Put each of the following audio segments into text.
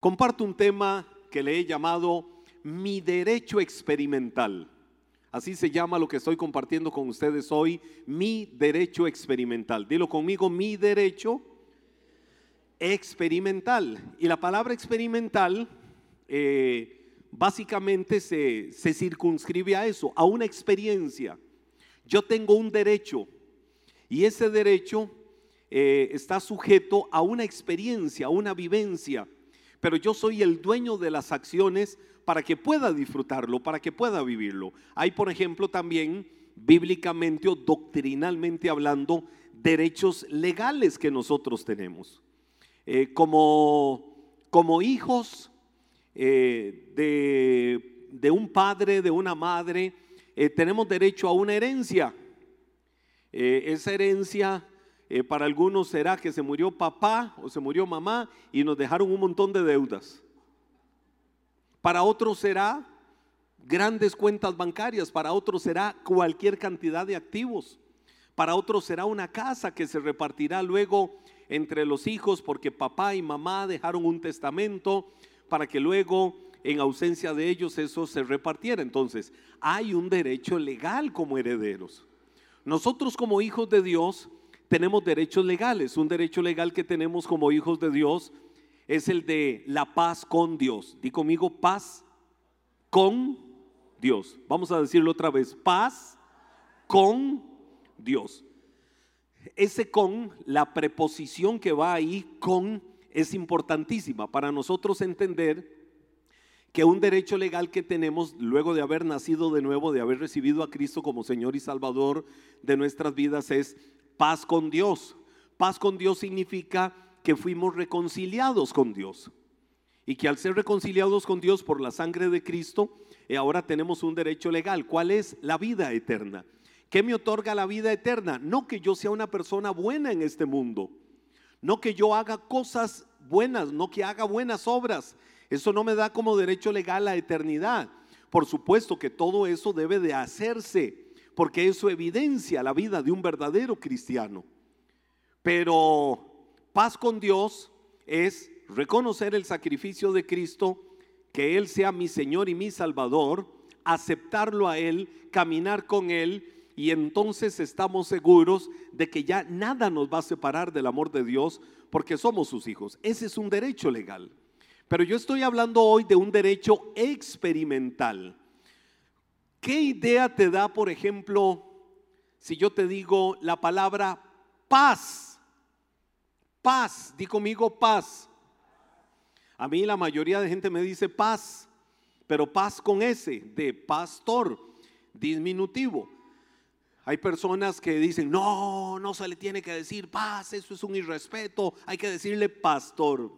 Comparto un tema que le he llamado mi derecho experimental. Así se llama lo que estoy compartiendo con ustedes hoy, mi derecho experimental. Dilo conmigo, mi derecho experimental. Y la palabra experimental eh, básicamente se, se circunscribe a eso, a una experiencia. Yo tengo un derecho y ese derecho eh, está sujeto a una experiencia, a una vivencia pero yo soy el dueño de las acciones para que pueda disfrutarlo, para que pueda vivirlo. Hay, por ejemplo, también bíblicamente o doctrinalmente hablando, derechos legales que nosotros tenemos. Eh, como, como hijos eh, de, un padre, de una madre, eh, tenemos derecho a una herencia. esa herencia eh, para algunos será que se murió papá o se murió mamá y nos dejaron un montón de deudas. Para otros será grandes cuentas bancarias, para otros será cualquier cantidad de activos, para otros será una casa que se repartirá luego entre los hijos porque papá y mamá dejaron un testamento para que luego en ausencia de ellos eso se repartiera. Entonces, hay un derecho legal como herederos. Nosotros como hijos de Dios tenemos derechos legales. Un derecho legal que tenemos como hijos de Dios es el de la paz con Dios. Di conmigo, paz con Dios. Vamos a decirlo otra vez, paz con Dios. Ese con, la preposición que va ahí con, es importantísima para nosotros entender que un derecho legal que tenemos luego de haber nacido de nuevo, de haber recibido a Cristo como Señor y Salvador de nuestras vidas, es paz con Dios. Paz con Dios significa que fuimos reconciliados con Dios. Y que al ser reconciliados con Dios por la sangre de Cristo, eh, ahora tenemos un derecho legal. ¿Cuál es? La vida eterna. ¿Qué me otorga la vida eterna? No que yo sea una persona buena en este mundo. No que yo haga cosas buenas, no que haga buenas obras. Eso no me da como derecho legal la eternidad. Por supuesto que todo eso debe de hacerse porque eso evidencia la vida de un verdadero cristiano. Pero paz con Dios es reconocer el sacrificio de Cristo, que Él sea mi Señor y mi Salvador, aceptarlo a Él, caminar con Él y entonces estamos seguros de que ya nada nos va a separar del amor de Dios porque somos sus hijos. Ese es un derecho legal. Pero yo estoy hablando hoy de un derecho experimental. ¿Qué idea te da, por ejemplo, si yo te digo la palabra paz? Paz, di conmigo paz. A mí la mayoría de gente me dice paz, pero paz con ese, de pastor, diminutivo. Hay personas que dicen, no, no se le tiene que decir paz, eso es un irrespeto, hay que decirle pastor.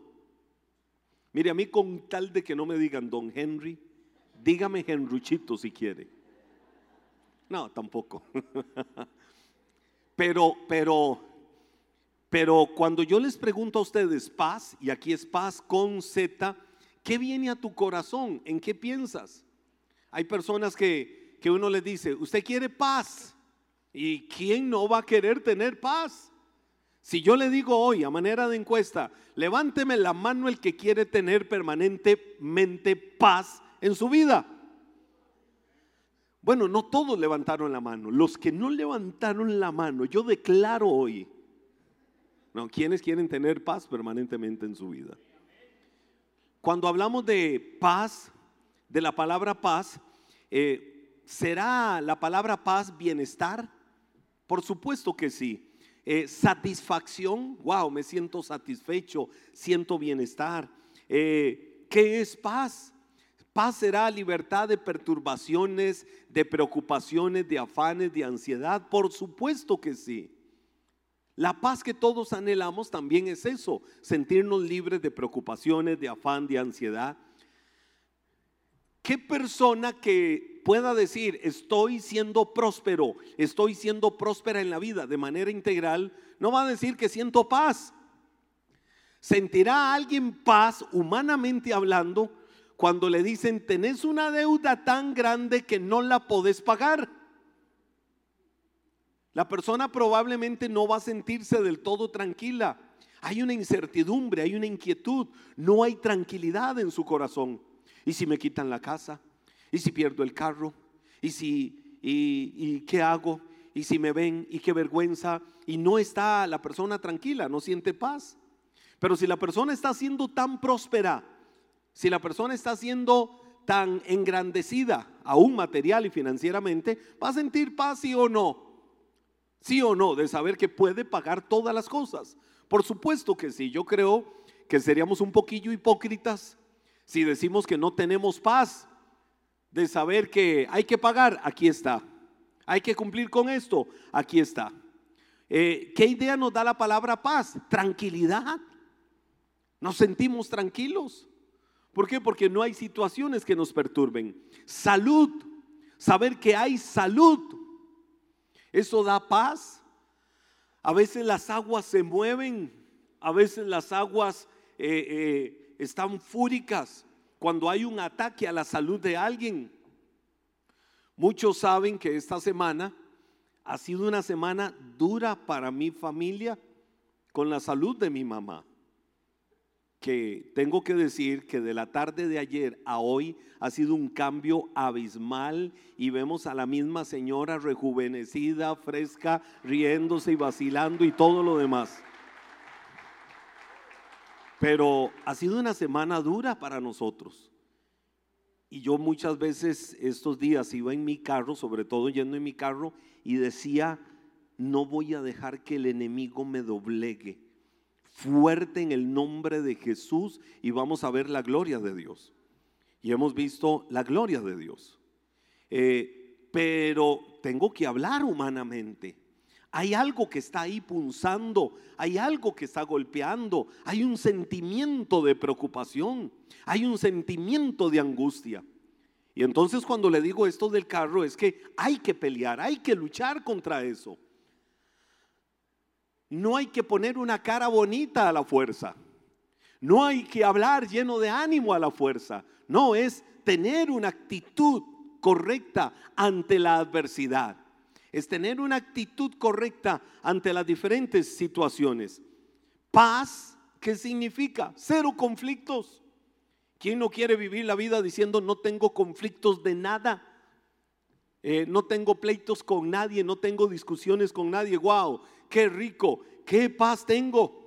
Mire, a mí con tal de que no me digan don Henry, Dígame Henruchito si quiere. No, tampoco. Pero, pero, pero cuando yo les pregunto a ustedes paz, y aquí es paz con Z, ¿qué viene a tu corazón? ¿En qué piensas? Hay personas que, que uno les dice, usted quiere paz. ¿Y quién no va a querer tener paz? Si yo le digo hoy a manera de encuesta, levánteme la mano el que quiere tener permanentemente paz en su vida. Bueno, no todos levantaron la mano. Los que no levantaron la mano, yo declaro hoy. No, ¿quiénes quieren tener paz permanentemente en su vida? Cuando hablamos de paz, de la palabra paz, eh, ¿será la palabra paz bienestar? Por supuesto que sí. Eh, satisfacción, wow, me siento satisfecho, siento bienestar. Eh, ¿Qué es paz? Paz será libertad de perturbaciones, de preocupaciones, de afanes, de ansiedad. Por supuesto que sí. La paz que todos anhelamos también es eso, sentirnos libres de preocupaciones, de afán, de ansiedad. ¿Qué persona que pueda decir, estoy siendo próspero, estoy siendo próspera en la vida de manera integral, no va a decir que siento paz? ¿Sentirá alguien paz humanamente hablando cuando le dicen, tenés una deuda tan grande que no la podés pagar. La persona probablemente no va a sentirse del todo tranquila. Hay una incertidumbre, hay una inquietud, no hay tranquilidad en su corazón. ¿Y si me quitan la casa? ¿Y si pierdo el carro? ¿Y si y, y qué hago? ¿Y si me ven? ¿Y qué vergüenza? Y no está la persona tranquila, no siente paz. Pero si la persona está siendo tan próspera, si la persona está siendo tan engrandecida, aún material y financieramente, va a sentir paz sí o no. Sí o no, de saber que puede pagar todas las cosas. Por supuesto que sí, yo creo que seríamos un poquillo hipócritas si decimos que no tenemos paz, de saber que hay que pagar, aquí está. Hay que cumplir con esto, aquí está. Eh, ¿Qué idea nos da la palabra paz? Tranquilidad. Nos sentimos tranquilos. ¿Por qué? Porque no hay situaciones que nos perturben. Salud, saber que hay salud. Eso da paz. A veces las aguas se mueven, a veces las aguas eh, eh, están fúricas cuando hay un ataque a la salud de alguien. Muchos saben que esta semana ha sido una semana dura para mi familia con la salud de mi mamá que tengo que decir que de la tarde de ayer a hoy ha sido un cambio abismal y vemos a la misma señora rejuvenecida, fresca, riéndose y vacilando y todo lo demás. Pero ha sido una semana dura para nosotros. Y yo muchas veces estos días iba en mi carro, sobre todo yendo en mi carro, y decía, no voy a dejar que el enemigo me doblegue fuerte en el nombre de Jesús y vamos a ver la gloria de Dios. Y hemos visto la gloria de Dios. Eh, pero tengo que hablar humanamente. Hay algo que está ahí punzando, hay algo que está golpeando, hay un sentimiento de preocupación, hay un sentimiento de angustia. Y entonces cuando le digo esto del carro es que hay que pelear, hay que luchar contra eso. No hay que poner una cara bonita a la fuerza. No hay que hablar lleno de ánimo a la fuerza. No, es tener una actitud correcta ante la adversidad. Es tener una actitud correcta ante las diferentes situaciones. Paz, ¿qué significa? Cero conflictos. ¿Quién no quiere vivir la vida diciendo no tengo conflictos de nada? Eh, no tengo pleitos con nadie, no tengo discusiones con nadie. Wow, qué rico, qué paz tengo.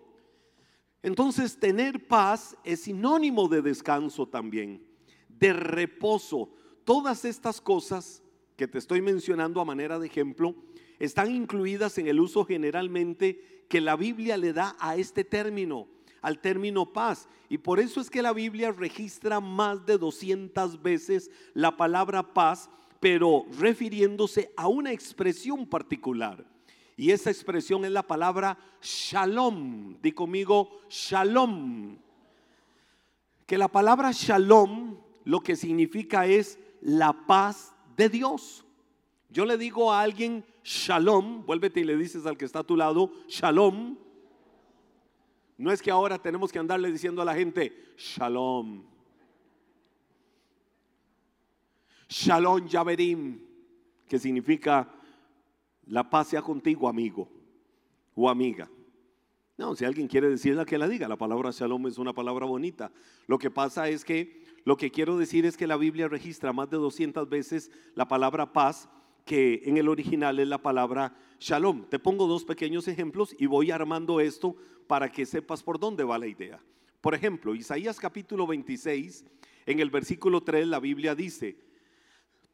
Entonces tener paz es sinónimo de descanso también, de reposo. Todas estas cosas que te estoy mencionando a manera de ejemplo están incluidas en el uso generalmente que la Biblia le da a este término, al término paz. Y por eso es que la Biblia registra más de 200 veces la palabra paz, pero refiriéndose a una expresión particular. Y esa expresión es la palabra shalom. Di conmigo shalom. Que la palabra shalom lo que significa es la paz de Dios. Yo le digo a alguien shalom, vuélvete y le dices al que está a tu lado, shalom. No es que ahora tenemos que andarle diciendo a la gente, shalom. Shalom Yaverim, que significa la paz sea contigo, amigo o amiga. No, si alguien quiere decirla, que la diga. La palabra shalom es una palabra bonita. Lo que pasa es que lo que quiero decir es que la Biblia registra más de 200 veces la palabra paz, que en el original es la palabra shalom. Te pongo dos pequeños ejemplos y voy armando esto para que sepas por dónde va la idea. Por ejemplo, Isaías capítulo 26, en el versículo 3, la Biblia dice,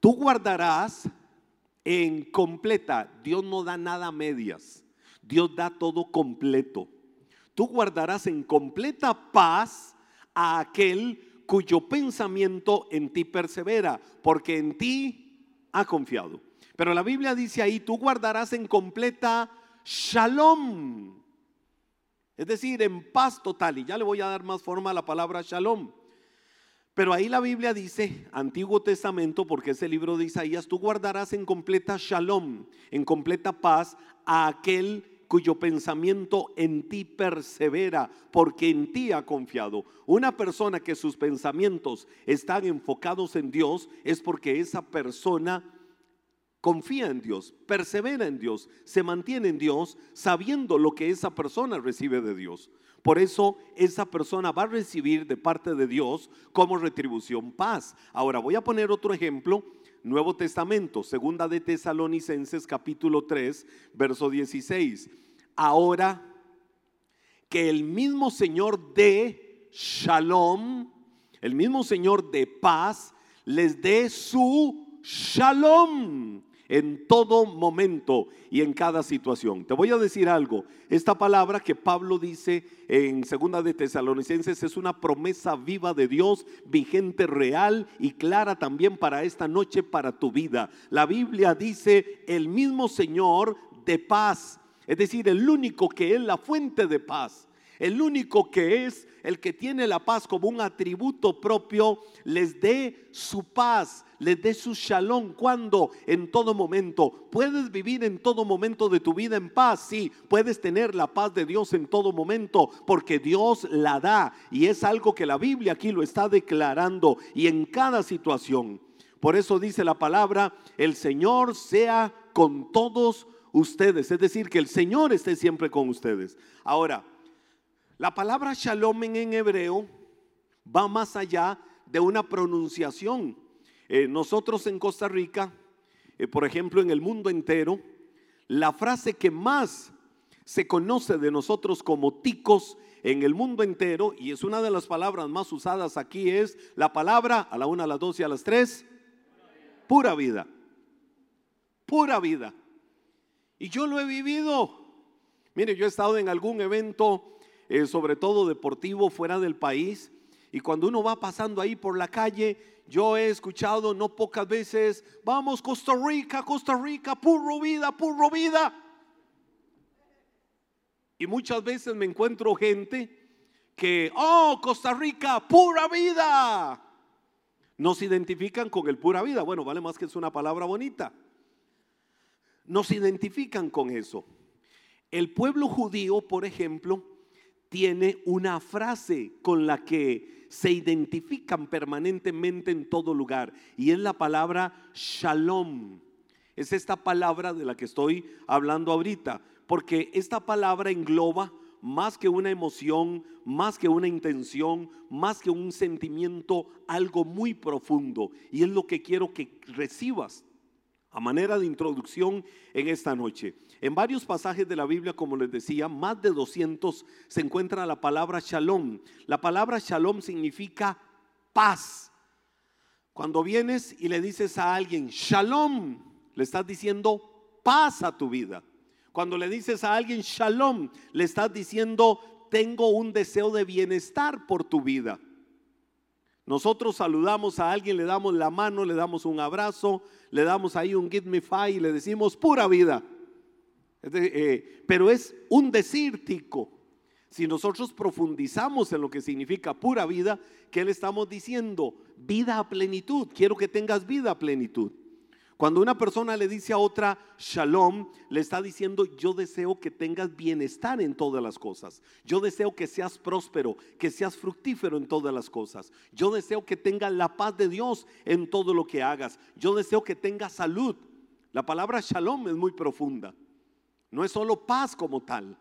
tú guardarás en completa. Dios no da nada a medias. Dios da todo completo. Tú guardarás en completa paz a aquel cuyo pensamiento en ti persevera, porque en ti ha confiado. Pero la Biblia dice ahí, tú guardarás en completa shalom. Es decir, en paz total. Y ya le voy a dar más forma a la palabra shalom. Pero ahí la Biblia dice, Antiguo Testamento, porque es el libro de Isaías, tú guardarás en completa shalom, en completa paz a aquel cuyo pensamiento en ti persevera, porque en ti ha confiado. Una persona que sus pensamientos están enfocados en Dios es porque esa persona confía en Dios, persevera en Dios, se mantiene en Dios, sabiendo lo que esa persona recibe de Dios. Por eso esa persona va a recibir de parte de Dios como retribución paz. Ahora voy a poner otro ejemplo. Nuevo Testamento, segunda de Tesalonicenses capítulo 3, verso 16. Ahora que el mismo Señor de Shalom, el mismo Señor de paz, les dé su Shalom en todo momento y en cada situación. Te voy a decir algo, esta palabra que Pablo dice en segunda de Tesalonicenses es una promesa viva de Dios, vigente, real y clara también para esta noche, para tu vida. La Biblia dice, el mismo Señor de paz, es decir, el único que es la fuente de paz el único que es el que tiene la paz como un atributo propio, les dé su paz, les dé su shalom. Cuando en todo momento puedes vivir en todo momento de tu vida en paz, sí, puedes tener la paz de Dios en todo momento, porque Dios la da y es algo que la Biblia aquí lo está declarando y en cada situación. Por eso dice la palabra, el Señor sea con todos ustedes, es decir, que el Señor esté siempre con ustedes. Ahora, la palabra shalom en hebreo va más allá de una pronunciación. Eh, nosotros en Costa Rica, eh, por ejemplo, en el mundo entero, la frase que más se conoce de nosotros como ticos en el mundo entero, y es una de las palabras más usadas aquí, es la palabra a la una, a las dos y a las tres, pura vida, pura vida. Y yo lo he vivido. Mire, yo he estado en algún evento eh, sobre todo deportivo, fuera del país. Y cuando uno va pasando ahí por la calle, yo he escuchado no pocas veces, vamos Costa Rica, Costa Rica, puro vida, puro vida. Y muchas veces me encuentro gente que, oh, Costa Rica, pura vida. Nos identifican con el pura vida. Bueno, vale más que es una palabra bonita. Nos identifican con eso. El pueblo judío, por ejemplo, tiene una frase con la que se identifican permanentemente en todo lugar y es la palabra shalom. Es esta palabra de la que estoy hablando ahorita, porque esta palabra engloba más que una emoción, más que una intención, más que un sentimiento, algo muy profundo. Y es lo que quiero que recibas a manera de introducción en esta noche. En varios pasajes de la Biblia, como les decía, más de 200 se encuentra la palabra shalom. La palabra shalom significa paz. Cuando vienes y le dices a alguien shalom, le estás diciendo paz a tu vida. Cuando le dices a alguien shalom, le estás diciendo tengo un deseo de bienestar por tu vida. Nosotros saludamos a alguien, le damos la mano, le damos un abrazo, le damos ahí un give me five y le decimos pura vida. Eh, pero es un decir tico. Si nosotros profundizamos en lo que significa pura vida, ¿qué le estamos diciendo? Vida a plenitud. Quiero que tengas vida a plenitud. Cuando una persona le dice a otra shalom, le está diciendo, yo deseo que tengas bienestar en todas las cosas. Yo deseo que seas próspero, que seas fructífero en todas las cosas. Yo deseo que tengas la paz de Dios en todo lo que hagas. Yo deseo que tengas salud. La palabra shalom es muy profunda. No es solo paz como tal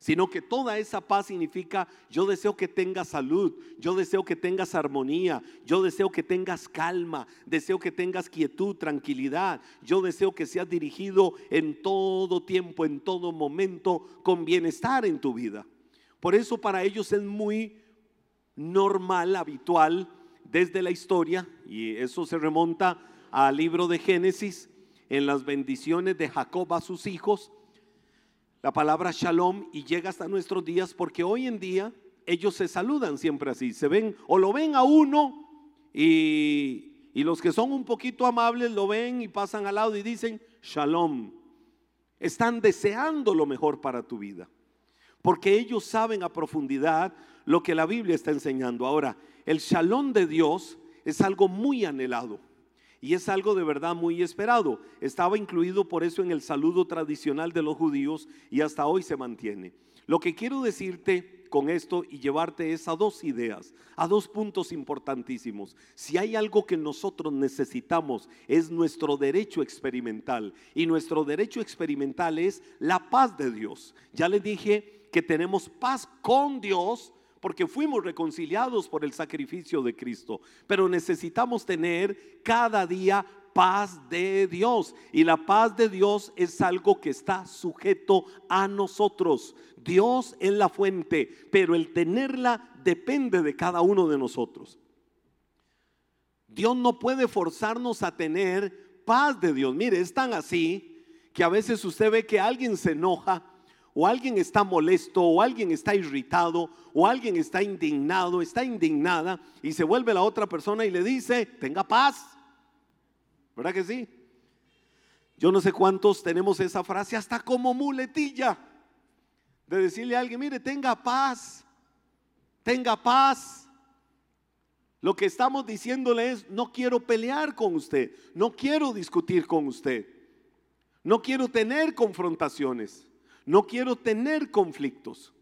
sino que toda esa paz significa yo deseo que tengas salud, yo deseo que tengas armonía, yo deseo que tengas calma, deseo que tengas quietud, tranquilidad, yo deseo que seas dirigido en todo tiempo, en todo momento, con bienestar en tu vida. Por eso para ellos es muy normal, habitual desde la historia, y eso se remonta al libro de Génesis, en las bendiciones de Jacob a sus hijos, la palabra shalom y llega hasta nuestros días porque hoy en día ellos se saludan siempre así, se ven o lo ven a uno y, y los que son un poquito amables lo ven y pasan al lado y dicen shalom. Están deseando lo mejor para tu vida porque ellos saben a profundidad lo que la Biblia está enseñando. Ahora, el shalom de Dios es algo muy anhelado. Y es algo de verdad muy esperado. Estaba incluido por eso en el saludo tradicional de los judíos y hasta hoy se mantiene. Lo que quiero decirte con esto y llevarte es a dos ideas, a dos puntos importantísimos. Si hay algo que nosotros necesitamos es nuestro derecho experimental y nuestro derecho experimental es la paz de Dios. Ya les dije que tenemos paz con Dios porque fuimos reconciliados por el sacrificio de Cristo. Pero necesitamos tener cada día paz de Dios. Y la paz de Dios es algo que está sujeto a nosotros. Dios es la fuente, pero el tenerla depende de cada uno de nosotros. Dios no puede forzarnos a tener paz de Dios. Mire, es tan así que a veces usted ve que alguien se enoja o alguien está molesto o alguien está irritado o alguien está indignado, está indignada y se vuelve la otra persona y le dice, tenga paz. ¿Verdad que sí? Yo no sé cuántos tenemos esa frase hasta como muletilla de decirle a alguien, mire, tenga paz, tenga paz. Lo que estamos diciéndole es, no quiero pelear con usted, no quiero discutir con usted, no quiero tener confrontaciones, no quiero tener conflictos.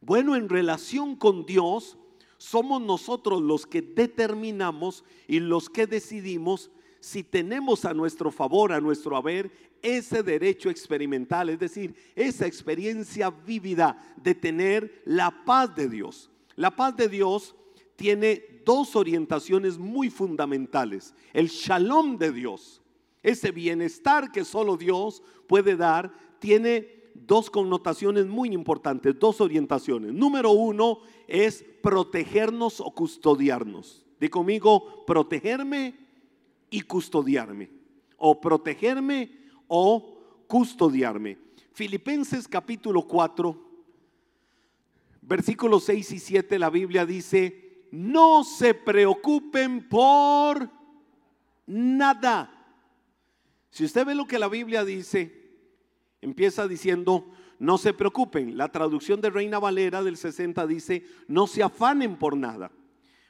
Bueno, en relación con Dios, somos nosotros los que determinamos y los que decidimos si tenemos a nuestro favor, a nuestro haber, ese derecho experimental, es decir, esa experiencia vívida de tener la paz de Dios. La paz de Dios tiene dos orientaciones muy fundamentales. El shalom de Dios, ese bienestar que solo Dios puede dar, tiene dos connotaciones muy importantes, dos orientaciones. Número uno es protegernos o custodiarnos. Di conmigo, protegerme y custodiarme. O protegerme o custodiarme. Filipenses capítulo 4, versículos 6 y 7, la Biblia dice, no se preocupen por nada. Si usted ve lo que la Biblia dice, empieza diciendo, no se preocupen. La traducción de Reina Valera del 60 dice, no se afanen por nada.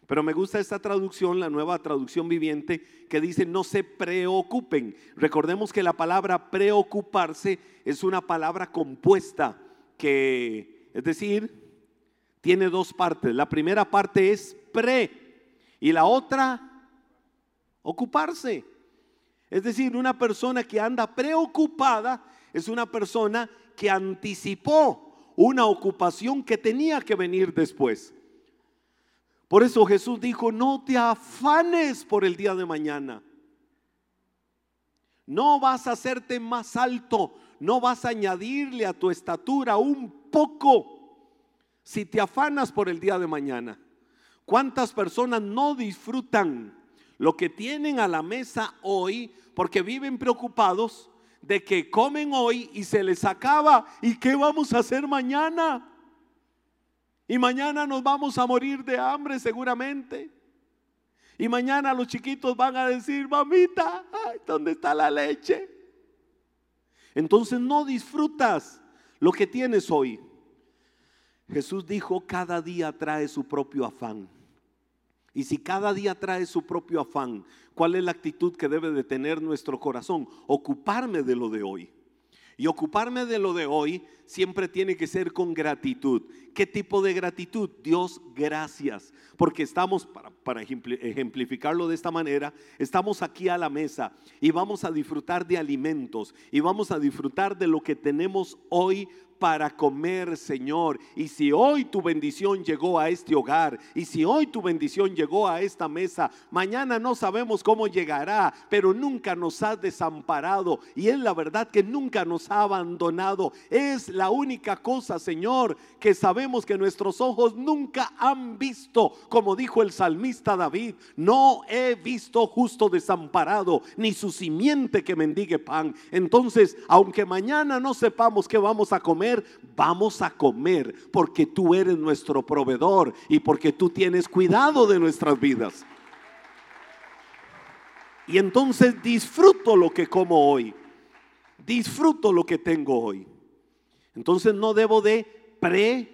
Pero me gusta esta traducción, la nueva traducción viviente, que dice no se preocupen. Recordemos que la palabra preocuparse es una palabra compuesta que, es decir, tiene dos partes. La primera parte es pre y la otra, ocuparse. Es decir, una persona que anda preocupada es una persona que anticipó una ocupación que tenía que venir después. Por eso Jesús dijo, no te afanes por el día de mañana. No vas a hacerte más alto, no vas a añadirle a tu estatura un poco si te afanas por el día de mañana. ¿Cuántas personas no disfrutan lo que tienen a la mesa hoy porque viven preocupados de que comen hoy y se les acaba y qué vamos a hacer mañana? Y mañana nos vamos a morir de hambre seguramente. Y mañana los chiquitos van a decir, mamita, ¿dónde está la leche? Entonces no disfrutas lo que tienes hoy. Jesús dijo, cada día trae su propio afán. Y si cada día trae su propio afán, ¿cuál es la actitud que debe de tener nuestro corazón? Ocuparme de lo de hoy. Y ocuparme de lo de hoy siempre tiene que ser con gratitud. ¿Qué tipo de gratitud? Dios, gracias. Porque estamos, para, ejemplificarlo de esta manera, estamos aquí a la mesa y vamos a disfrutar de alimentos y vamos a disfrutar de lo que tenemos hoy para comer, Señor. Y si hoy tu bendición llegó a este hogar, y si hoy tu bendición llegó a esta mesa, mañana no sabemos cómo llegará, pero nunca nos has desamparado. Y es la verdad que nunca nos ha abandonado. Es la única cosa, Señor, que sabemos que nuestros ojos nunca han visto, como dijo el salmista David, no he visto justo desamparado, ni su simiente que mendigue pan. Entonces, aunque mañana no sepamos qué vamos a comer, vamos a comer porque tú eres nuestro proveedor y porque tú tienes cuidado de nuestras vidas. Y entonces disfruto lo que como hoy. Disfruto lo que tengo hoy. Entonces no debo de pre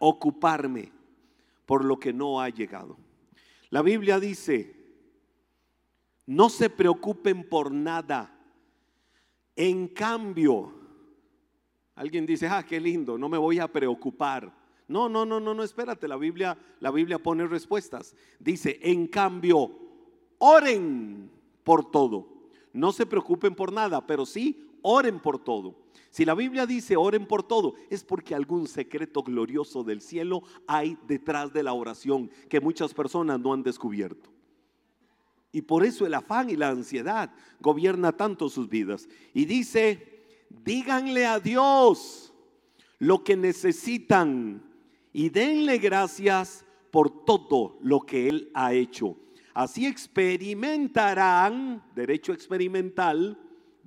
preocuparme por lo que no ha llegado. La Biblia dice, no se preocupen por nada. En cambio, alguien dice, ah, qué lindo, no me voy a preocupar. No, no, no, no, no, espérate, la Biblia, la Biblia pone respuestas. Dice, en cambio, oren por todo. No se preocupen por nada, pero sí oren por todo. Si la Biblia dice oren por todo, es porque algún secreto glorioso del cielo hay detrás de la oración que muchas personas no han descubierto. Y por eso el afán y la ansiedad gobierna tanto sus vidas. Y dice, díganle a Dios lo que necesitan y denle gracias por todo lo que Él ha hecho. Así experimentarán, derecho experimental,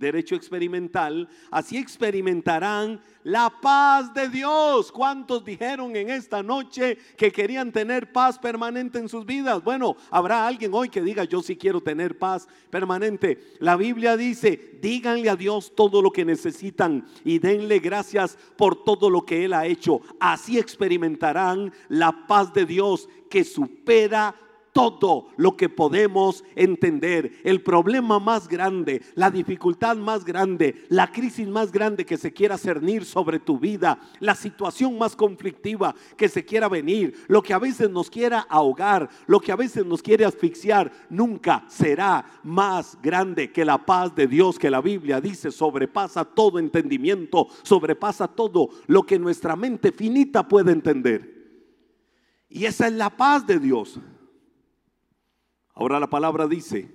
derecho experimental, así experimentarán la paz de Dios. ¿Cuántos dijeron en esta noche que querían tener paz permanente en sus vidas? Bueno, habrá alguien hoy que diga, yo sí quiero tener paz permanente. La Biblia dice, díganle a Dios todo lo que necesitan y denle gracias por todo lo que Él ha hecho. Así experimentarán la paz de Dios que supera todo lo que podemos entender. El problema más grande, la dificultad más grande, la crisis más grande que se quiera cernir sobre tu vida, la situación más conflictiva que se quiera venir, lo que a veces nos quiera ahogar, lo que a veces nos quiere asfixiar, nunca será más grande que la paz de Dios que la Biblia dice sobrepasa todo entendimiento, sobrepasa todo lo que nuestra mente finita puede entender. Y esa es la paz de Dios. Ahora la palabra dice,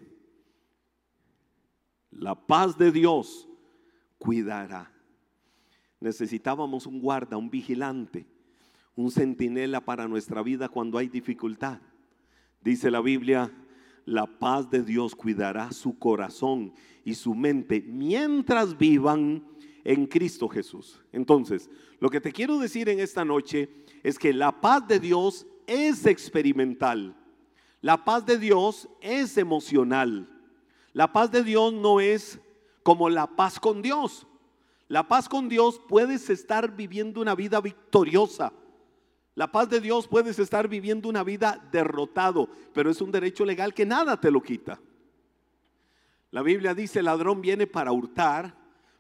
la paz de Dios cuidará. Necesitábamos un guarda, un vigilante, un centinela para nuestra vida cuando hay dificultad. Dice la Biblia, la paz de Dios cuidará su corazón y su mente mientras vivan en Cristo Jesús. Entonces, lo que te quiero decir en esta noche es que la paz de Dios es experimental. La paz de Dios es emocional. La paz de Dios no es como la paz con Dios. La paz con Dios puedes estar viviendo una vida victoriosa. La paz de Dios puedes estar viviendo una vida derrotado, pero es un derecho legal que nada te lo quita. La Biblia dice, el ladrón viene para hurtar,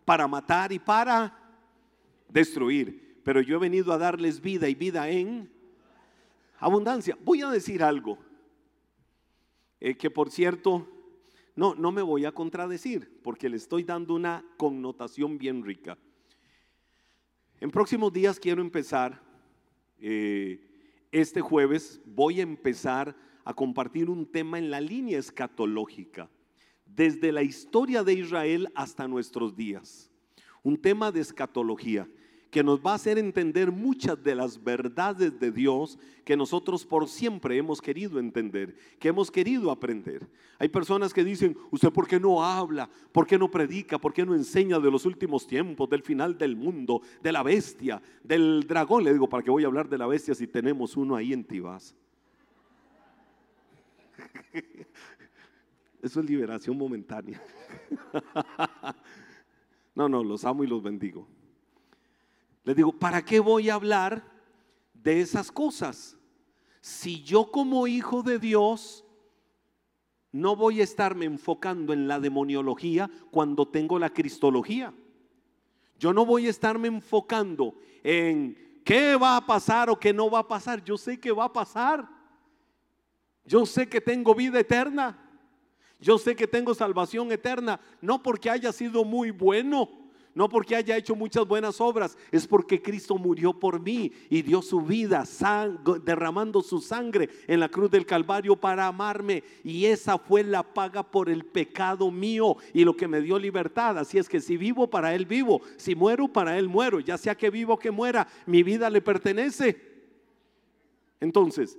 para matar y para destruir. Pero yo he venido a darles vida y vida en abundancia. Voy a decir algo. Eh, que por cierto, no, no me voy a contradecir, porque le estoy dando una connotación bien rica. En próximos días quiero empezar, eh, este jueves voy a empezar a compartir un tema en la línea escatológica, desde la historia de Israel hasta nuestros días. Un tema de escatología que nos va a hacer entender muchas de las verdades de Dios que nosotros por siempre hemos querido entender, que hemos querido aprender. Hay personas que dicen, ¿usted por qué no habla? ¿Por qué no predica? ¿Por qué no enseña de los últimos tiempos, del final del mundo, de la bestia, del dragón? Le digo, ¿para qué voy a hablar de la bestia si tenemos uno ahí en Tibás? Eso es liberación momentánea. No, no, los amo y los bendigo. Le digo, ¿para qué voy a hablar de esas cosas? Si yo como hijo de Dios no voy a estarme enfocando en la demoniología cuando tengo la cristología. Yo no voy a estarme enfocando en qué va a pasar o qué no va a pasar. Yo sé que va a pasar. Yo sé que tengo vida eterna. Yo sé que tengo salvación eterna. No porque haya sido muy bueno no porque haya hecho muchas buenas obras, es porque Cristo murió por mí y dio su vida derramando su sangre en la cruz del Calvario para amarme. Y esa fue la paga por el pecado mío y lo que me dio libertad. Así es que si vivo, para Él vivo. Si muero, para Él muero. Ya sea que vivo o que muera, mi vida le pertenece. Entonces,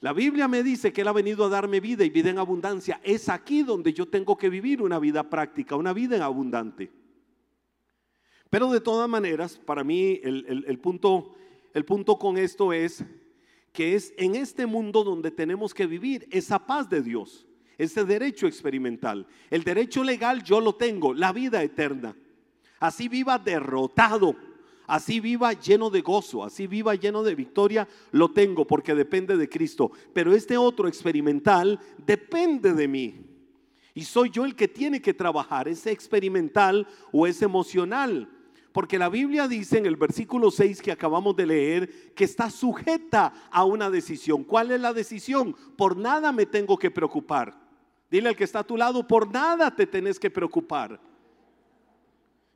la Biblia me dice que Él ha venido a darme vida y vida en abundancia. Es aquí donde yo tengo que vivir una vida práctica, una vida en abundante. Pero de todas maneras, para mí el, punto, el punto con esto es que es en este mundo donde tenemos que vivir esa paz de Dios, ese derecho experimental. El derecho legal yo lo tengo, la vida eterna. Así viva derrotado, así viva lleno de gozo, así viva lleno de victoria, lo tengo porque depende de Cristo. Pero este otro experimental depende de mí. Y soy yo el que tiene que trabajar, ese experimental o ese emocional. Porque la Biblia dice en el versículo 6 que acabamos de leer que está sujeta a una decisión. ¿Cuál es la decisión? Por nada me tengo que preocupar. Dile al que está a tu lado, por nada te tenés que preocupar.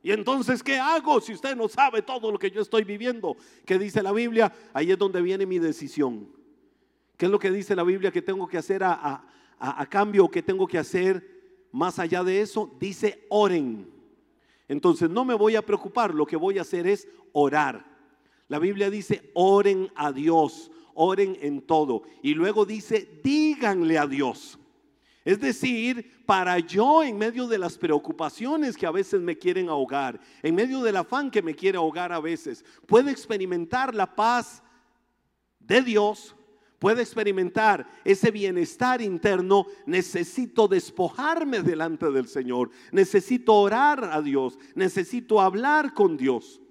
Y entonces, ¿qué hago si usted no sabe todo lo que yo estoy viviendo? ¿Qué dice la Biblia? Ahí es donde viene mi decisión. ¿Qué es lo que dice la Biblia que tengo que hacer a, a cambio? ¿Qué tengo que hacer más allá de eso? Dice, oren. Entonces, no me voy a preocupar, lo que voy a hacer es orar. La Biblia dice, oren a Dios, oren en todo. Y luego dice, díganle a Dios. Es decir, para yo en medio de las preocupaciones que a veces me quieren ahogar, en medio del afán que me quiere ahogar a veces, puedo experimentar la paz de Dios, puedo experimentar ese bienestar interno, necesito despojarme delante del Señor, necesito orar a Dios, necesito hablar con Dios.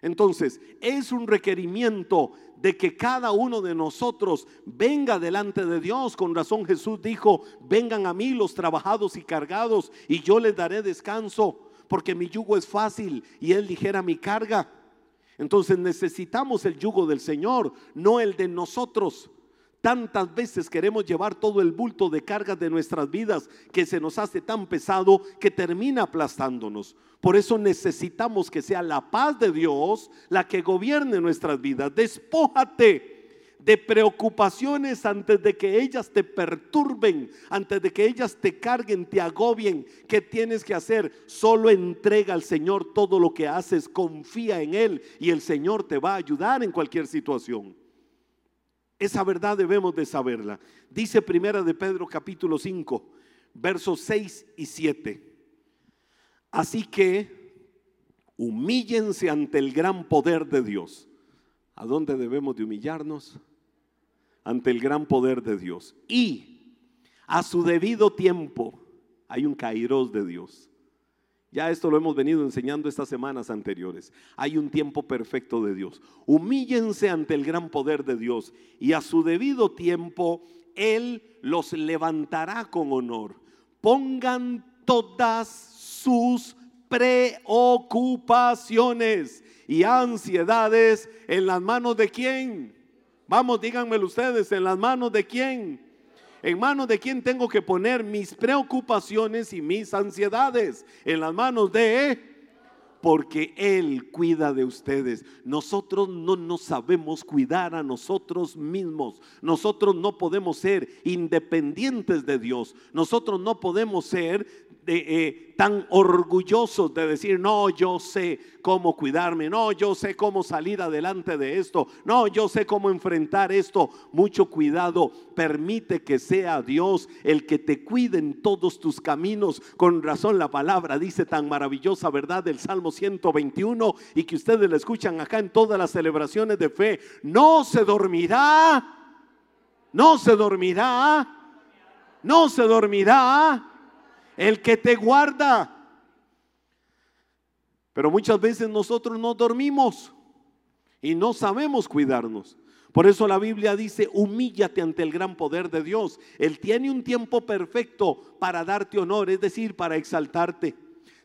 Entonces, es un requerimiento de que cada uno de nosotros venga delante de Dios. Con razón Jesús dijo, vengan a mí los trabajados y cargados y yo les daré descanso, porque mi yugo es fácil y él ligera mi carga. Entonces necesitamos el yugo del Señor, no el de nosotros. Tantas veces queremos llevar todo el bulto de cargas de nuestras vidas que se nos hace tan pesado que termina aplastándonos. Por eso necesitamos que sea la paz de Dios la que gobierne nuestras vidas. Despójate de preocupaciones antes de que ellas te perturben, antes de que ellas te carguen, te agobien. ¿Qué tienes que hacer? Solo entrega al Señor todo lo que haces, confía en Él y el Señor te va a ayudar en cualquier situación. Esa verdad debemos de saberla. Dice Primera de Pedro capítulo 5, versos 6 y 7. Así que humíllense ante el gran poder de Dios. ¿A dónde debemos de humillarnos? Ante el gran poder de Dios. Y a su debido tiempo hay un kairos de Dios. Ya esto lo hemos venido enseñando estas semanas anteriores. Hay un tiempo perfecto de Dios. Humíllense ante el gran poder de Dios y a su debido tiempo Él los levantará con honor. Pongan todas sus preocupaciones y ansiedades en las manos de quién. Vamos, díganmelo ustedes, en las manos de quién. En manos de quién tengo que poner mis preocupaciones y mis ansiedades. En las manos de porque Él cuida de ustedes. Nosotros no nos sabemos cuidar a nosotros mismos. Nosotros no podemos ser independientes de Dios. Nosotros no podemos ser eh, tan orgullosos de decir, no, yo sé cómo cuidarme, no, yo sé cómo salir adelante de esto, no, yo sé cómo enfrentar esto. Mucho cuidado, permite que sea Dios el que te cuide en todos tus caminos. Con razón la palabra dice tan maravillosa verdad del Salmo 121 y que ustedes la escuchan acá en todas las celebraciones de fe. No se dormirá, no se dormirá, no se dormirá el que te guarda. Pero muchas veces nosotros no dormimos y no sabemos cuidarnos. Por eso la Biblia dice, humíllate ante el gran poder de Dios. Él tiene un tiempo perfecto para darte honor, es decir, para exaltarte.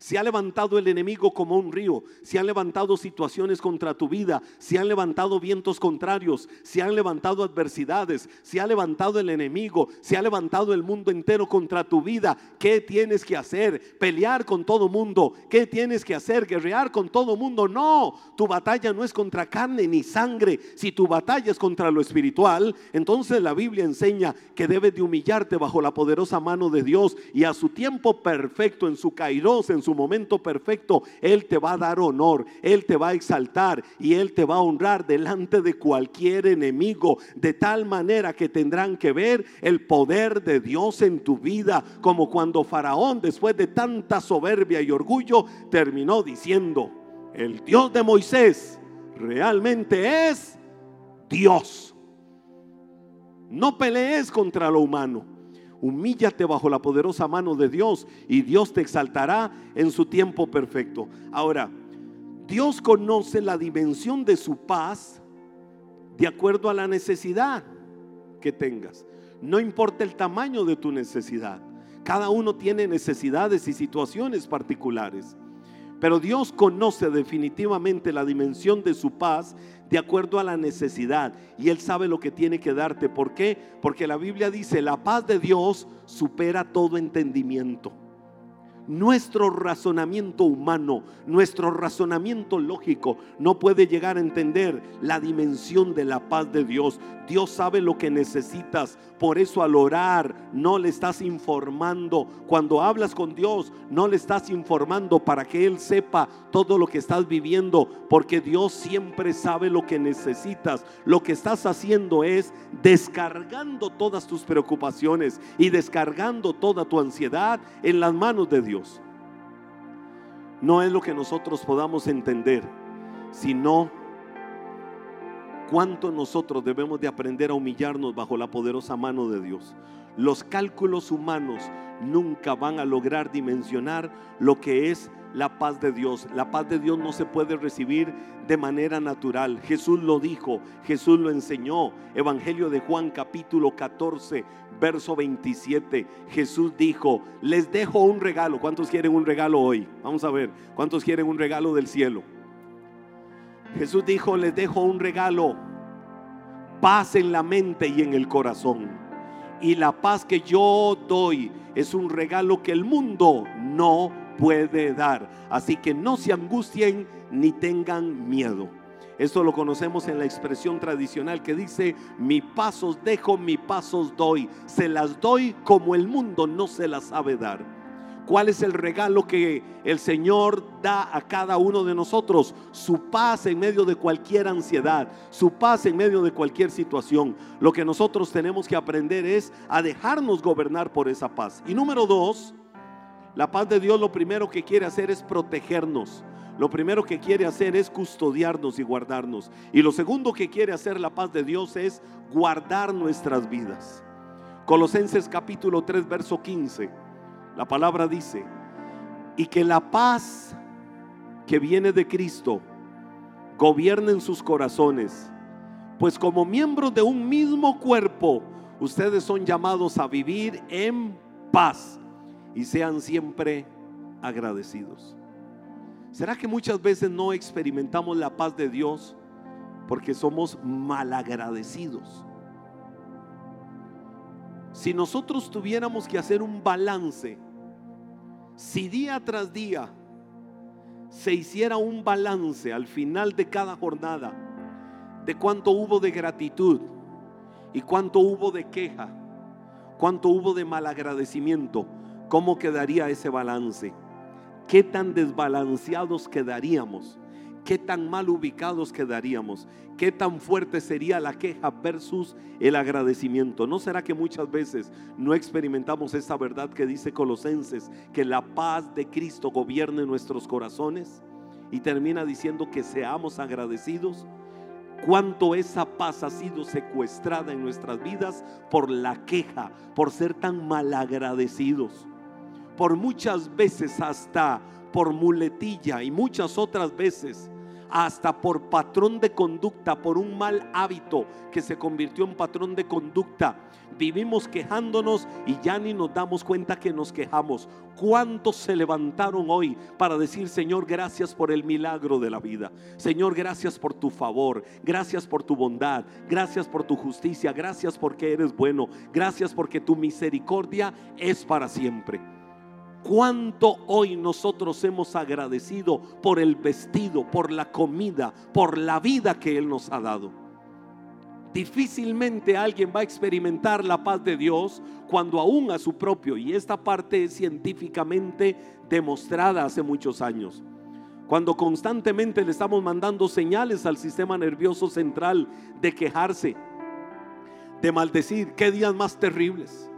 Se ha levantado el enemigo como un río, se han levantado situaciones contra tu vida, se han levantado vientos contrarios, se han levantado adversidades, se ha levantado el enemigo, se ha levantado el mundo entero contra tu vida. ¿Qué tienes que hacer? ¿Pelear con todo mundo? ¿Qué tienes que hacer? ¿Guerrear con todo mundo? No, tu batalla no es contra carne ni sangre. Si tu batalla es contra lo espiritual, entonces la Biblia enseña que debes de humillarte bajo la poderosa mano de Dios y a su tiempo perfecto, en su kairos, en su momento perfecto, Él te va a dar honor, Él te va a exaltar y Él te va a honrar delante de cualquier enemigo, de tal manera que tendrán que ver el poder de Dios en tu vida, como cuando Faraón, después de tanta soberbia y orgullo, terminó diciendo, el Dios de Moisés realmente es Dios. No pelees contra lo humano humíllate bajo la poderosa mano de Dios y Dios te exaltará en su tiempo perfecto. Ahora, Dios conoce la dimensión de su paz de acuerdo a la necesidad que tengas. No importa el tamaño de tu necesidad. Cada uno tiene necesidades y situaciones particulares. Pero Dios conoce definitivamente la dimensión de su paz de acuerdo a la necesidad. Y Él sabe lo que tiene que darte. ¿Por qué? Porque la Biblia dice, la paz de Dios supera todo entendimiento. Nuestro razonamiento humano, nuestro razonamiento lógico no puede llegar a entender la dimensión de la paz de Dios. Dios sabe lo que necesitas. Por eso al orar no le estás informando. Cuando hablas con Dios no le estás informando para que Él sepa todo lo que estás viviendo. Porque Dios siempre sabe lo que necesitas. Lo que estás haciendo es descargando todas tus preocupaciones y descargando toda tu ansiedad en las manos de Dios. No es lo que nosotros podamos entender, sino cuánto nosotros debemos de aprender a humillarnos bajo la poderosa mano de Dios. Los cálculos humanos nunca van a lograr dimensionar lo que es la paz de Dios. La paz de Dios no se puede recibir de manera natural. Jesús lo dijo, Jesús lo enseñó. Evangelio de Juan capítulo 14, verso 27. Jesús dijo, les dejo un regalo. ¿Cuántos quieren un regalo hoy? Vamos a ver, ¿cuántos quieren un regalo del cielo? Jesús dijo, les dejo un regalo, paz en la mente y en el corazón. Y la paz que yo doy es un regalo que el mundo no puede dar. Así que no se angustien ni tengan miedo. Esto lo conocemos en la expresión tradicional que dice, mi pasos dejo, mi pasos doy. Se las doy como el mundo no se las sabe dar. ¿Cuál es el regalo que el Señor da a cada uno de nosotros? Su paz en medio de cualquier ansiedad, su paz en medio de cualquier situación. Lo que nosotros tenemos que aprender es a dejarnos gobernar por esa paz. Y número dos, la paz de Dios lo primero que quiere hacer es protegernos. Lo primero que quiere hacer es custodiarnos y guardarnos. Y lo segundo que quiere hacer la paz de Dios es guardar nuestras vidas. Colosenses capítulo 3, verso 15. La palabra dice, y que la paz que viene de Cristo gobierne en sus corazones, pues como miembros de un mismo cuerpo, ustedes son llamados a vivir en paz y sean siempre agradecidos. ¿Será que muchas veces no experimentamos la paz de Dios porque somos malagradecidos? Si nosotros tuviéramos que hacer un balance, si día tras día se hiciera un balance al final de cada jornada de cuánto hubo de gratitud y cuánto hubo de queja, cuánto hubo de malagradecimiento, ¿cómo quedaría ese balance? ¿Qué tan desbalanceados quedaríamos? Qué tan mal ubicados quedaríamos, qué tan fuerte sería la queja versus el agradecimiento. ¿No será que muchas veces no experimentamos esa verdad que dice Colosenses, que la paz de Cristo gobierne nuestros corazones? Y termina diciendo que seamos agradecidos. Cuánto esa paz ha sido secuestrada en nuestras vidas por la queja, por ser tan malagradecidos. Por muchas veces hasta por muletilla y muchas otras veces hasta por patrón de conducta, por un mal hábito que se convirtió en patrón de conducta. Vivimos quejándonos y ya ni nos damos cuenta que nos quejamos. ¿Cuántos se levantaron hoy para decir, Señor, gracias por el milagro de la vida? Señor, gracias por tu favor, gracias por tu bondad, gracias por tu justicia, gracias porque eres bueno, gracias porque tu misericordia es para siempre. ¿Cuánto hoy nosotros hemos agradecido por el vestido, por la comida, por la vida que Él nos ha dado? Difícilmente alguien va a experimentar la paz de Dios cuando aún a su propio, y esta parte es científicamente demostrada hace muchos años, cuando constantemente le estamos mandando señales al sistema nervioso central de quejarse, de maldecir, qué días más terribles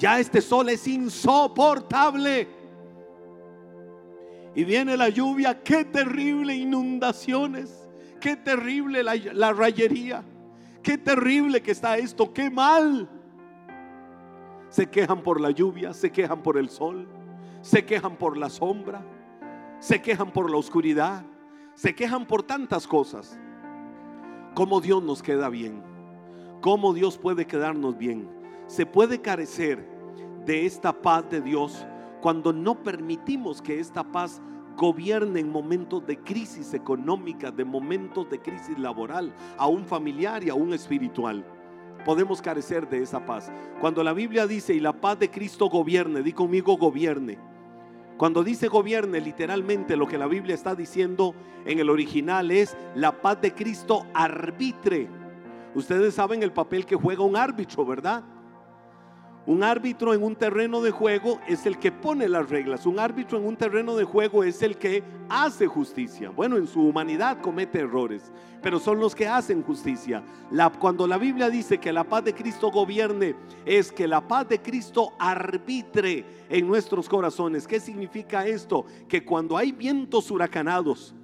ya este sol es insoportable. Y viene la lluvia, qué terrible inundaciones, qué terrible la, rayería, qué terrible que está esto, qué mal. Se quejan por la lluvia, se quejan por el sol, se quejan por la sombra, se quejan por la oscuridad, se quejan por tantas cosas. ¿Cómo Dios nos queda bien? ¿Cómo Dios puede quedarnos bien? Se puede carecer de esta paz de Dios cuando no permitimos que esta paz gobierne en momentos de crisis económica, de momentos de crisis laboral, aún familiar y aún espiritual. Podemos carecer de esa paz. Cuando la Biblia dice, y la paz de Cristo gobierne, di conmigo gobierne. Cuando dice gobierne, literalmente lo que la Biblia está diciendo en el original es la paz de Cristo arbitre. Ustedes saben el papel que juega un árbitro, ¿verdad? Un árbitro en un terreno de juego es el que pone las reglas. Un árbitro en un terreno de juego es el que hace justicia. Bueno, en su humanidad comete errores, pero son los que hacen justicia. cuando la Biblia dice que la paz de Cristo gobierne, es que la paz de Cristo arbitre en nuestros corazones. ¿Qué significa esto? Que cuando hay vientos huracanados,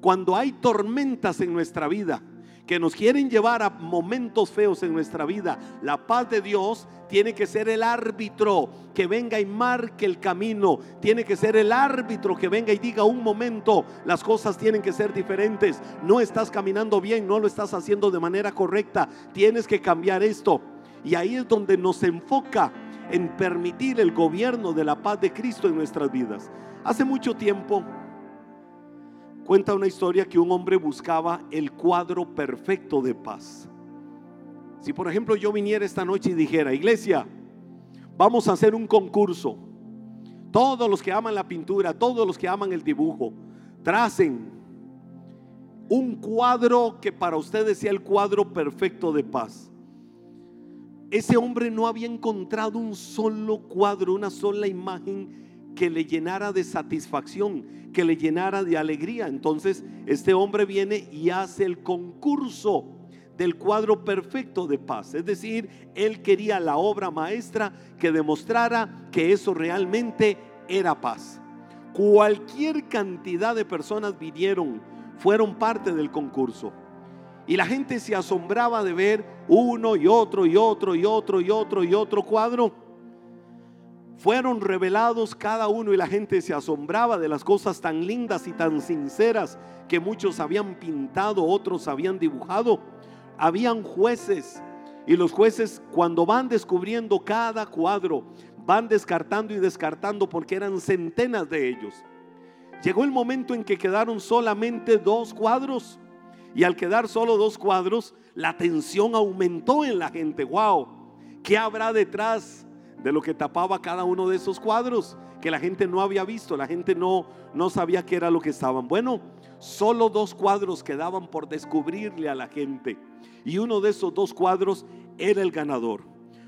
cuando hay tormentas en nuestra vida, que nos quieren llevar a momentos feos en nuestra vida, la paz de Dios tiene que ser el árbitro que venga y marque el camino. Tiene que ser el árbitro que venga y diga un momento, las cosas tienen que ser diferentes. No estás caminando bien, no lo estás haciendo de manera correcta. Tienes que cambiar esto. Y ahí es donde nos enfoca en permitir el gobierno de la paz de Cristo en nuestras vidas. Hace mucho tiempo cuenta una historia que un hombre buscaba el cuadro perfecto de paz. Si por ejemplo yo viniera esta noche y dijera, iglesia, vamos a hacer un concurso. Todos los que aman la pintura, todos los que aman el dibujo, tracen un cuadro que para ustedes sea el cuadro perfecto de paz. Ese hombre no había encontrado un solo cuadro, una sola imagen que le llenara de satisfacción, que le llenara de alegría. Entonces este hombre viene y hace el concurso del cuadro perfecto de paz. Es decir, él quería la obra maestra que demostrara que eso realmente era paz. Cualquier cantidad de personas vinieron, fueron parte del concurso. Y la gente se asombraba de ver uno y otro y otro y otro y otro y otro cuadro fueron revelados cada uno y la gente se asombraba de las cosas tan lindas y tan sinceras que muchos habían pintado, otros habían dibujado. Habían jueces y los jueces cuando van descubriendo cada cuadro, van descartando y descartando porque eran centenas de ellos. Llegó el momento en que quedaron solamente dos cuadros y al quedar solo dos cuadros, la tensión aumentó en la gente. ¡Wow! ¿Qué habrá detrás de lo que tapaba cada uno de esos cuadros que la gente no había visto, la gente no, no sabía qué era lo que estaban. Bueno, solo dos cuadros quedaban por descubrirle a la gente y uno de esos dos cuadros era el ganador.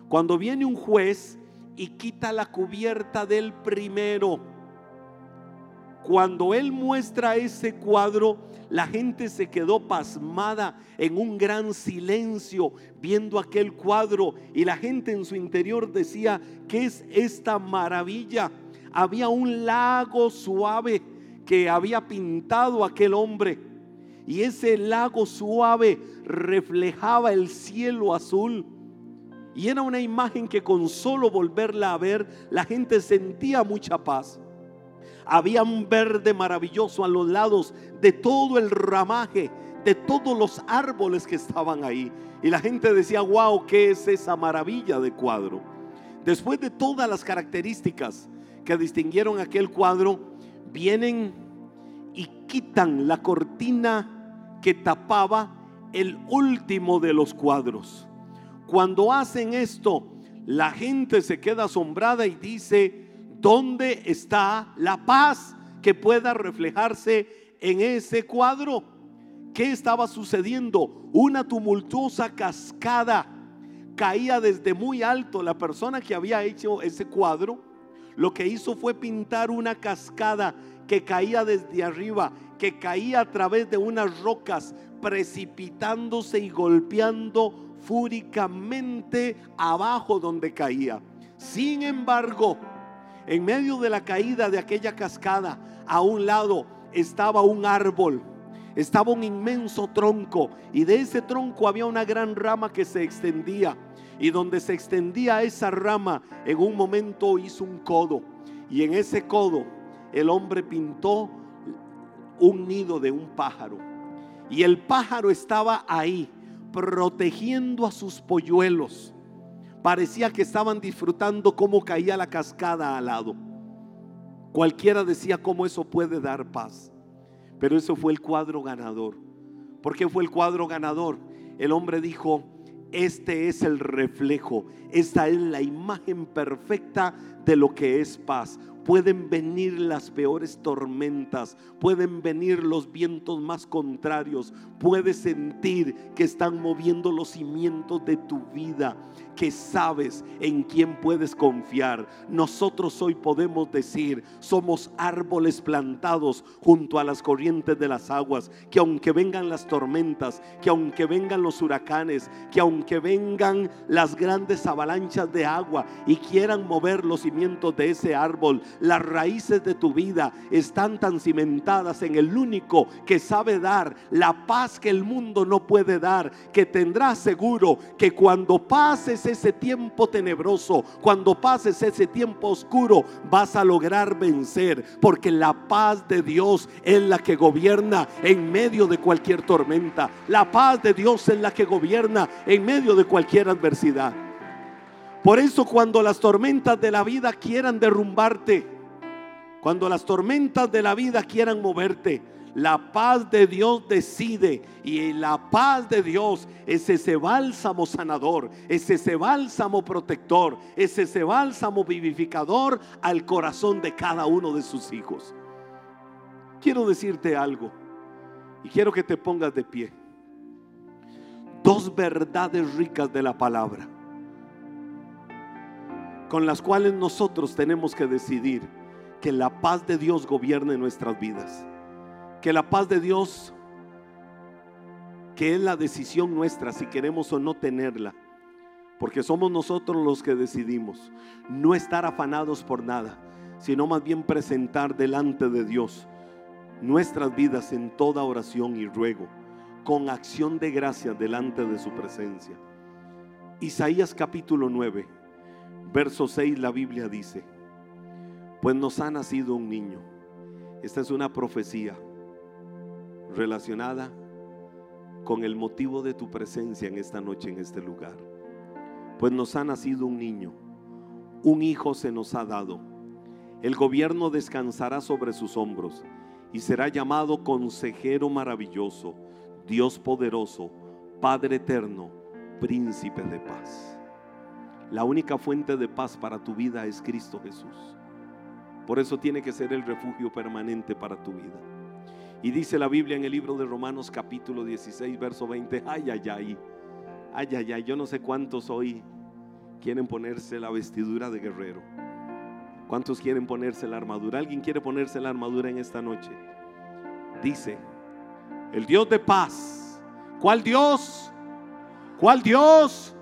Cuando viene un juez y quita la cubierta del primero, cuando él muestra ese cuadro, la gente se quedó pasmada en un gran silencio viendo aquel cuadro y la gente en su interior decía, ¿qué es esta maravilla? Había un lago suave que había pintado aquel hombre y ese lago suave reflejaba el cielo azul. Y era una imagen que con solo volverla a ver, la gente sentía mucha paz. Había un verde maravilloso a los lados de todo el ramaje, de todos los árboles que estaban ahí. Y la gente decía, wow, ¿qué es esa maravilla de cuadro? Después de todas las características que distinguieron aquel cuadro, vienen y quitan la cortina que tapaba el último de los cuadros. Cuando hacen esto, la gente se queda asombrada y dice, ¿Dónde está la paz que pueda reflejarse en ese cuadro? ¿Qué estaba sucediendo? Una tumultuosa cascada caía desde muy alto. La persona que había hecho ese cuadro lo que hizo fue pintar una cascada que caía desde arriba, que caía a través de unas rocas, precipitándose y golpeando fúricamente abajo donde caía. Sin embargo, en medio de la caída de aquella cascada, a un lado estaba un árbol, estaba un inmenso tronco y de ese tronco había una gran rama que se extendía. Y donde se extendía esa rama, en un momento hizo un codo. Y en ese codo el hombre pintó un nido de un pájaro. Y el pájaro estaba ahí, protegiendo a sus polluelos parecía que estaban disfrutando cómo caía la cascada al lado. Cualquiera decía cómo eso puede dar paz. Pero eso fue el cuadro ganador. ¿Por qué fue el cuadro ganador? El hombre dijo, este es el reflejo, esta es la imagen perfecta de lo que es paz. Pueden venir las peores tormentas, pueden venir los vientos más contrarios, puedes sentir que están moviendo los cimientos de tu vida, que sabes en quién puedes confiar. Nosotros hoy podemos decir, somos árboles plantados junto a las corrientes de las aguas, que aunque vengan las tormentas, que aunque vengan los huracanes, que aunque vengan las grandes avalanchas de agua y quieran mover los cimientos de ese árbol, las raíces de tu vida están tan cimentadas en el único que sabe dar la que el mundo no puede dar, que tendrás seguro que cuando pases ese tiempo tenebroso, cuando pases ese tiempo oscuro, vas a lograr vencer, porque la paz de Dios es la que gobierna en medio de cualquier tormenta. La paz de Dios es la que gobierna en medio de cualquier adversidad. Por eso cuando las tormentas de la vida quieran derrumbarte, cuando las tormentas de la vida quieran moverte, la paz de Dios decide y la paz de Dios es ese bálsamo sanador, es ese bálsamo protector, es ese bálsamo vivificador al corazón de cada uno de sus hijos. Quiero decirte algo y quiero que te pongas de pie. Dos verdades ricas de la palabra con las cuales nosotros tenemos que decidir que la paz de Dios gobierne nuestras vidas. Que la paz de Dios, que es la decisión nuestra si queremos o no tenerla, porque somos nosotros los que decidimos, no estar afanados por nada, sino más bien presentar delante de Dios nuestras vidas en toda oración y ruego, con acción de gracia delante de su presencia. Isaías capítulo 9 Verso 6 la Biblia dice, pues nos ha nacido un niño. Esta es una profecía relacionada con el motivo de tu presencia en esta noche, en este lugar. Pues nos ha nacido un niño, un hijo se nos ha dado. El gobierno descansará sobre sus hombros y será llamado consejero maravilloso, Dios poderoso, Padre eterno, príncipe de paz. La única fuente de paz para tu vida es Cristo Jesús. Por eso tiene que ser el refugio permanente para tu vida. Y dice la Biblia en el libro de Romanos capítulo 16, verso 20, ay, ay, ay, ay, ay, ay, yo no sé cuántos hoy quieren ponerse la vestidura de guerrero. ¿Cuántos quieren ponerse la armadura? ¿Alguien quiere ponerse la armadura en esta noche? Dice, el Dios de paz. ¿Cuál Dios? ¿Cuál Dios?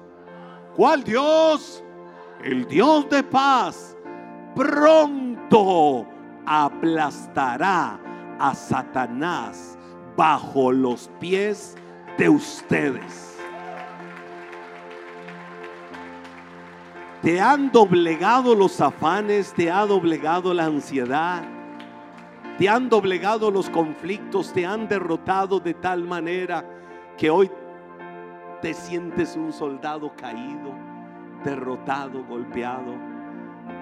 ¿Cuál Dios? El Dios de paz pronto aplastará a Satanás bajo los pies de ustedes. Te han doblegado los afanes, te ha doblegado la ansiedad, te han doblegado los conflictos, te han derrotado de tal manera que hoy te sientes un soldado caído, derrotado, golpeado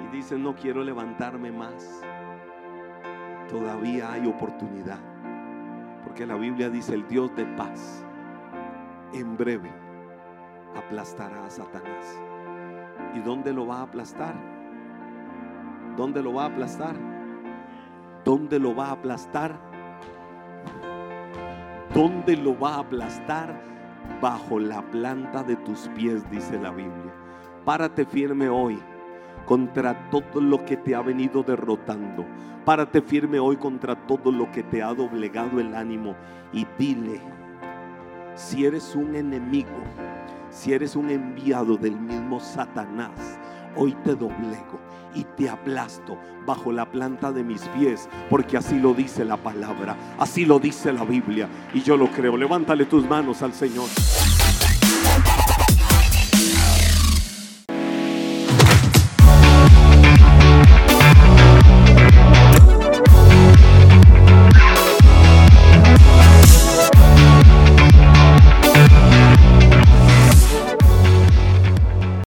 y dices, no quiero levantarme más. Todavía hay oportunidad. Porque la Biblia dice, el Dios de paz en breve aplastará a Satanás. ¿Y dónde lo va a aplastar? ¿Dónde lo va a aplastar? ¿Dónde lo va a aplastar? ¿Dónde lo va a aplastar? bajo la planta de tus pies, dice la Biblia. Párate firme hoy contra todo lo que te ha venido derrotando. Párate firme hoy contra todo lo que te ha doblegado el ánimo y dile, si eres un enemigo, si eres un enviado del mismo Satanás, hoy te doblego y te aplasto bajo la planta de mis pies, porque así lo dice la palabra, así lo dice la Biblia y yo lo creo. Levántale tus manos al Señor.